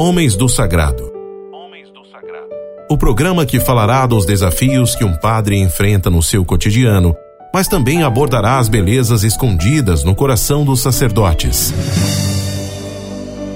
Homens do Sagrado. O programa que falará dos desafios que um padre enfrenta no seu cotidiano, mas também abordará as belezas escondidas no coração dos sacerdotes.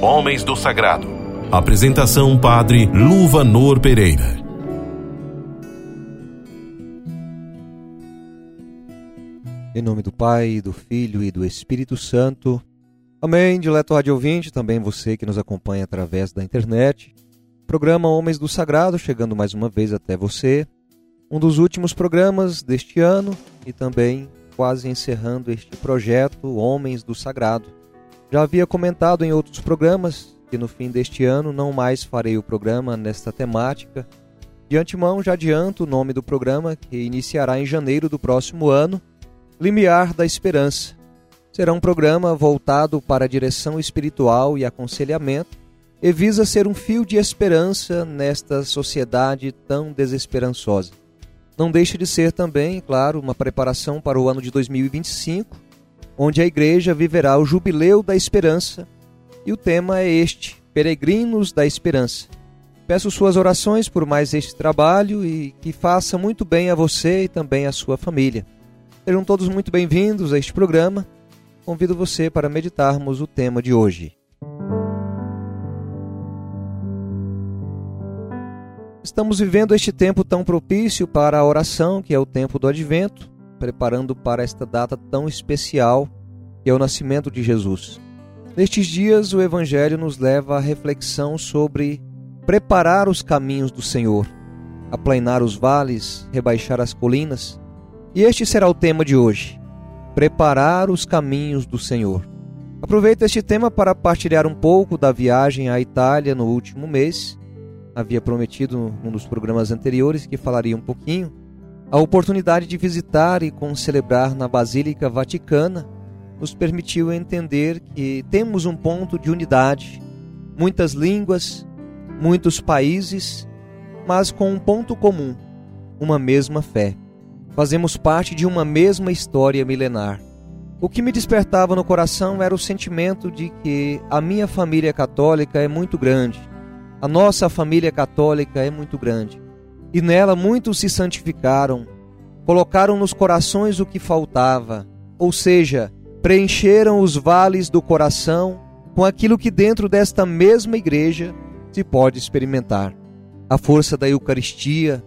Homens do Sagrado. Apresentação Padre Luvanor Pereira. Em nome do Pai, do Filho e do Espírito Santo. Amém. Dileto rádio ouvinte, também você que nos acompanha através da internet. Programa Homens do Sagrado, chegando mais uma vez até você. Um dos últimos programas deste ano e também quase encerrando este projeto Homens do Sagrado. Já havia comentado em outros programas que no fim deste ano não mais farei o programa nesta temática. De antemão já adianto o nome do programa que iniciará em janeiro do próximo ano Limiar da Esperança. Será um programa voltado para a direção espiritual e aconselhamento e visa ser um fio de esperança nesta sociedade tão desesperançosa. Não deixa de ser também, claro, uma preparação para o ano de 2025, onde a Igreja viverá o Jubileu da Esperança e o tema é este: Peregrinos da Esperança. Peço suas orações por mais este trabalho e que faça muito bem a você e também a sua família. Sejam todos muito bem-vindos a este programa. Convido você para meditarmos o tema de hoje. Estamos vivendo este tempo tão propício para a oração, que é o tempo do advento, preparando para esta data tão especial, que é o nascimento de Jesus. Nestes dias, o Evangelho nos leva à reflexão sobre preparar os caminhos do Senhor, aplainar os vales, rebaixar as colinas e este será o tema de hoje: preparar os caminhos do Senhor. Aproveito este tema para partilhar um pouco da viagem à Itália no último mês. Havia prometido num dos programas anteriores que falaria um pouquinho. A oportunidade de visitar e concelebrar na Basílica Vaticana nos permitiu entender que temos um ponto de unidade, muitas línguas, muitos países, mas com um ponto comum: uma mesma fé. Fazemos parte de uma mesma história milenar. O que me despertava no coração era o sentimento de que a minha família católica é muito grande. A nossa família católica é muito grande. E nela muitos se santificaram, colocaram nos corações o que faltava, ou seja, preencheram os vales do coração com aquilo que dentro desta mesma igreja se pode experimentar. A força da Eucaristia,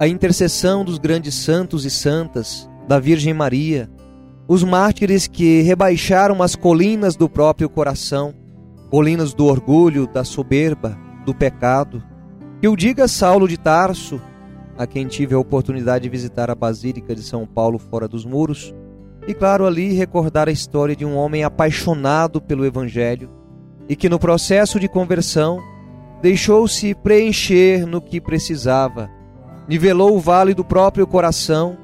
a intercessão dos grandes santos e santas, da Virgem Maria, os mártires que rebaixaram as colinas do próprio coração, colinas do orgulho, da soberba, do pecado. Que o diga Saulo de Tarso, a quem tive a oportunidade de visitar a Basílica de São Paulo fora dos muros, e claro ali recordar a história de um homem apaixonado pelo Evangelho e que no processo de conversão deixou-se preencher no que precisava nivelou o vale do próprio coração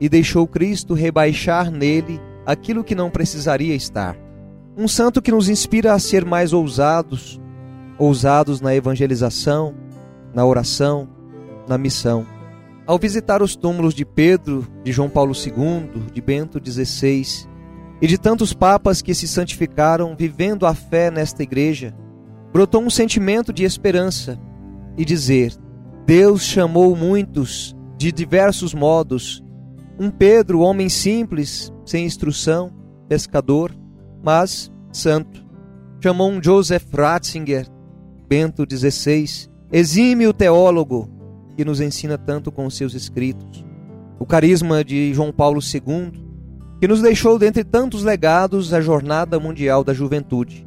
e deixou Cristo rebaixar nele aquilo que não precisaria estar. Um santo que nos inspira a ser mais ousados, ousados na evangelização, na oração, na missão. Ao visitar os túmulos de Pedro, de João Paulo II, de Bento XVI e de tantos papas que se santificaram vivendo a fé nesta igreja, brotou um sentimento de esperança e dizer: Deus chamou muitos de diversos modos. Um Pedro, homem simples, sem instrução, pescador, mas santo. Chamou um Joseph Ratzinger, Bento XVI, exímio teólogo, que nos ensina tanto com seus escritos. O carisma de João Paulo II, que nos deixou dentre tantos legados a Jornada Mundial da Juventude.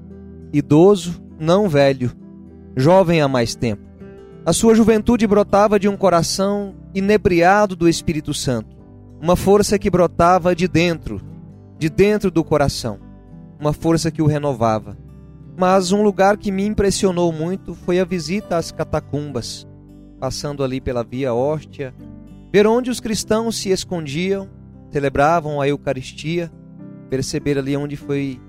Idoso, não velho, jovem há mais tempo. A sua juventude brotava de um coração inebriado do Espírito Santo, uma força que brotava de dentro, de dentro do coração, uma força que o renovava. Mas um lugar que me impressionou muito foi a visita às catacumbas, passando ali pela Via Hóstia, ver onde os cristãos se escondiam, celebravam a Eucaristia, perceber ali onde foi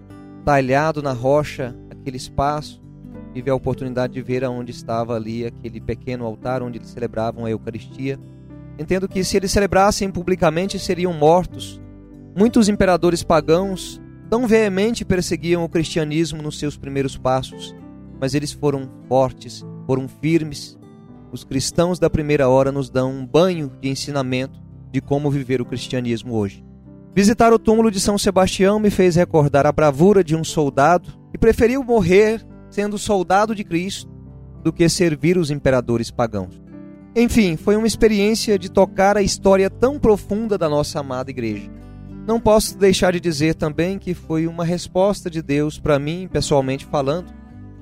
talhado na rocha aquele espaço, tive a oportunidade de ver aonde estava ali aquele pequeno altar onde eles celebravam a Eucaristia. Entendo que se eles celebrassem publicamente seriam mortos. Muitos imperadores pagãos tão veemente perseguiam o cristianismo nos seus primeiros passos, mas eles foram fortes, foram firmes. Os cristãos da primeira hora nos dão um banho de ensinamento de como viver o cristianismo hoje. Visitar o túmulo de São Sebastião me fez recordar a bravura de um soldado que preferiu morrer sendo soldado de Cristo do que servir os imperadores pagãos. Enfim, foi uma experiência de tocar a história tão profunda da nossa amada igreja. Não posso deixar de dizer também que foi uma resposta de Deus para mim, pessoalmente falando,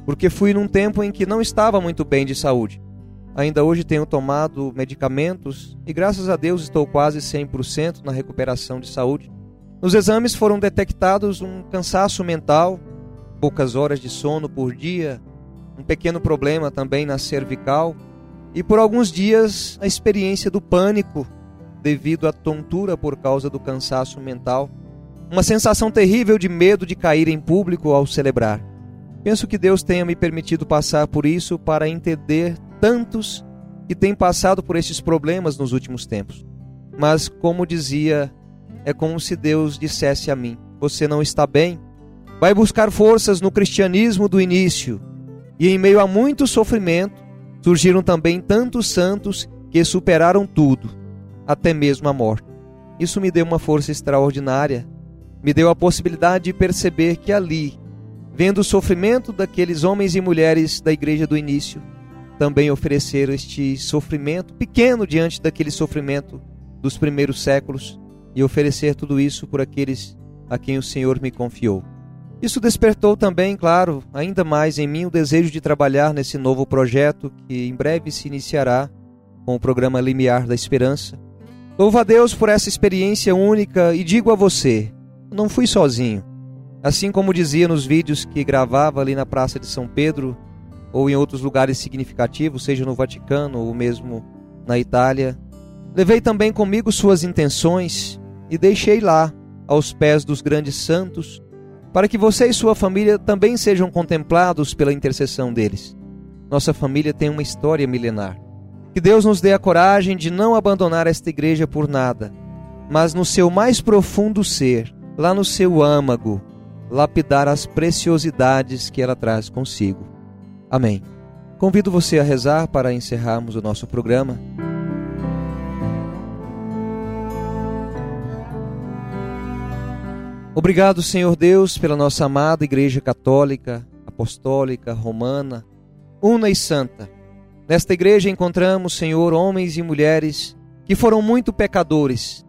porque fui num tempo em que não estava muito bem de saúde. Ainda hoje tenho tomado medicamentos e graças a Deus estou quase 100% na recuperação de saúde. Nos exames foram detectados um cansaço mental, poucas horas de sono por dia, um pequeno problema também na cervical e por alguns dias a experiência do pânico devido à tontura por causa do cansaço mental, uma sensação terrível de medo de cair em público ao celebrar. Penso que Deus tenha me permitido passar por isso para entender tantos que têm passado por esses problemas nos últimos tempos. Mas, como dizia, é como se Deus dissesse a mim: Você não está bem? Vai buscar forças no cristianismo do início. E em meio a muito sofrimento, surgiram também tantos santos que superaram tudo, até mesmo a morte. Isso me deu uma força extraordinária, me deu a possibilidade de perceber que ali, vendo o sofrimento daqueles homens e mulheres da igreja do início, também ofereceram este sofrimento pequeno diante daquele sofrimento dos primeiros séculos e oferecer tudo isso por aqueles a quem o Senhor me confiou. Isso despertou também, claro, ainda mais em mim o desejo de trabalhar nesse novo projeto que em breve se iniciará com o programa Limiar da Esperança. Louvo a Deus por essa experiência única e digo a você: não fui sozinho. Assim como dizia nos vídeos que gravava ali na Praça de São Pedro ou em outros lugares significativos, seja no Vaticano ou mesmo na Itália, levei também comigo suas intenções e deixei lá, aos pés dos grandes santos, para que você e sua família também sejam contemplados pela intercessão deles. Nossa família tem uma história milenar. Que Deus nos dê a coragem de não abandonar esta igreja por nada, mas no seu mais profundo ser, lá no seu âmago, lapidar as preciosidades que ela traz consigo. Amém. Convido você a rezar para encerrarmos o nosso programa. Obrigado, Senhor Deus, pela nossa amada Igreja Católica, Apostólica, Romana, una e santa. Nesta igreja encontramos, Senhor, homens e mulheres que foram muito pecadores,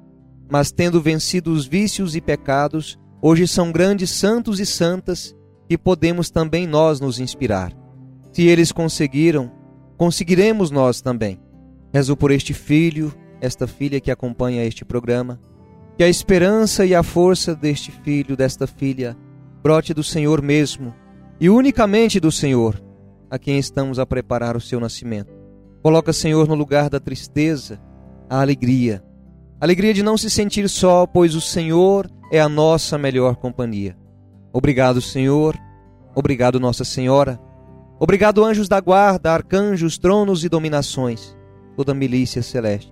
mas tendo vencido os vícios e pecados, hoje são grandes santos e santas e podemos também nós nos inspirar. Se eles conseguiram, conseguiremos nós também. Rezo por este filho, esta filha que acompanha este programa que a esperança e a força deste filho, desta filha, brote do Senhor mesmo e unicamente do Senhor, a quem estamos a preparar o seu nascimento. Coloca, Senhor, no lugar da tristeza, a alegria. Alegria de não se sentir só, pois o Senhor é a nossa melhor companhia. Obrigado, Senhor. Obrigado, Nossa Senhora. Obrigado, anjos da guarda, arcanjos, tronos e dominações, toda milícia celeste.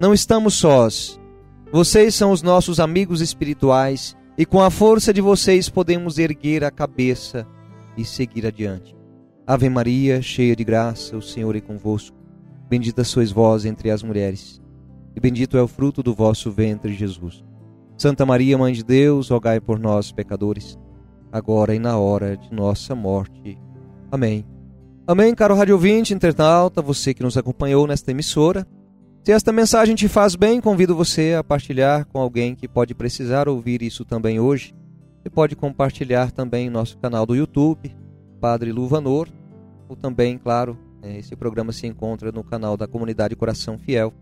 Não estamos sós vocês são os nossos amigos espirituais e com a força de vocês podemos erguer a cabeça e seguir adiante. Ave Maria, cheia de graça, o Senhor é convosco. Bendita sois vós entre as mulheres, e bendito é o fruto do vosso ventre, Jesus. Santa Maria, Mãe de Deus, rogai por nós, pecadores, agora e na hora de nossa morte. Amém. Amém, caro rádio ouvinte, internauta, você que nos acompanhou nesta emissora. Se esta mensagem te faz bem, convido você a partilhar com alguém que pode precisar ouvir isso também hoje. Você pode compartilhar também nosso canal do YouTube, Padre Luvanor, ou também, claro, é, esse programa se encontra no canal da Comunidade Coração Fiel.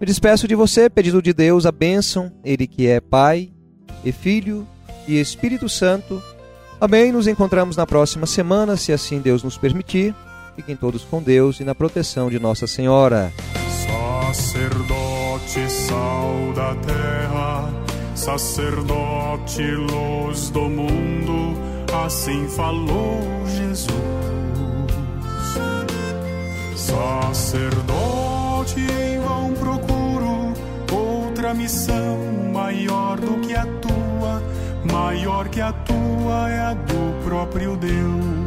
Me despeço de você, pedindo de Deus a bênção, Ele que é Pai, e Filho e Espírito Santo. Amém. Nos encontramos na próxima semana, se assim Deus nos permitir. Fiquem todos com Deus e na proteção de Nossa Senhora sacerdote, sal da terra, sacerdote, luz do mundo, assim falou Jesus. Sacerdote, em vão procuro outra missão maior do que a tua, maior que a tua é a do próprio Deus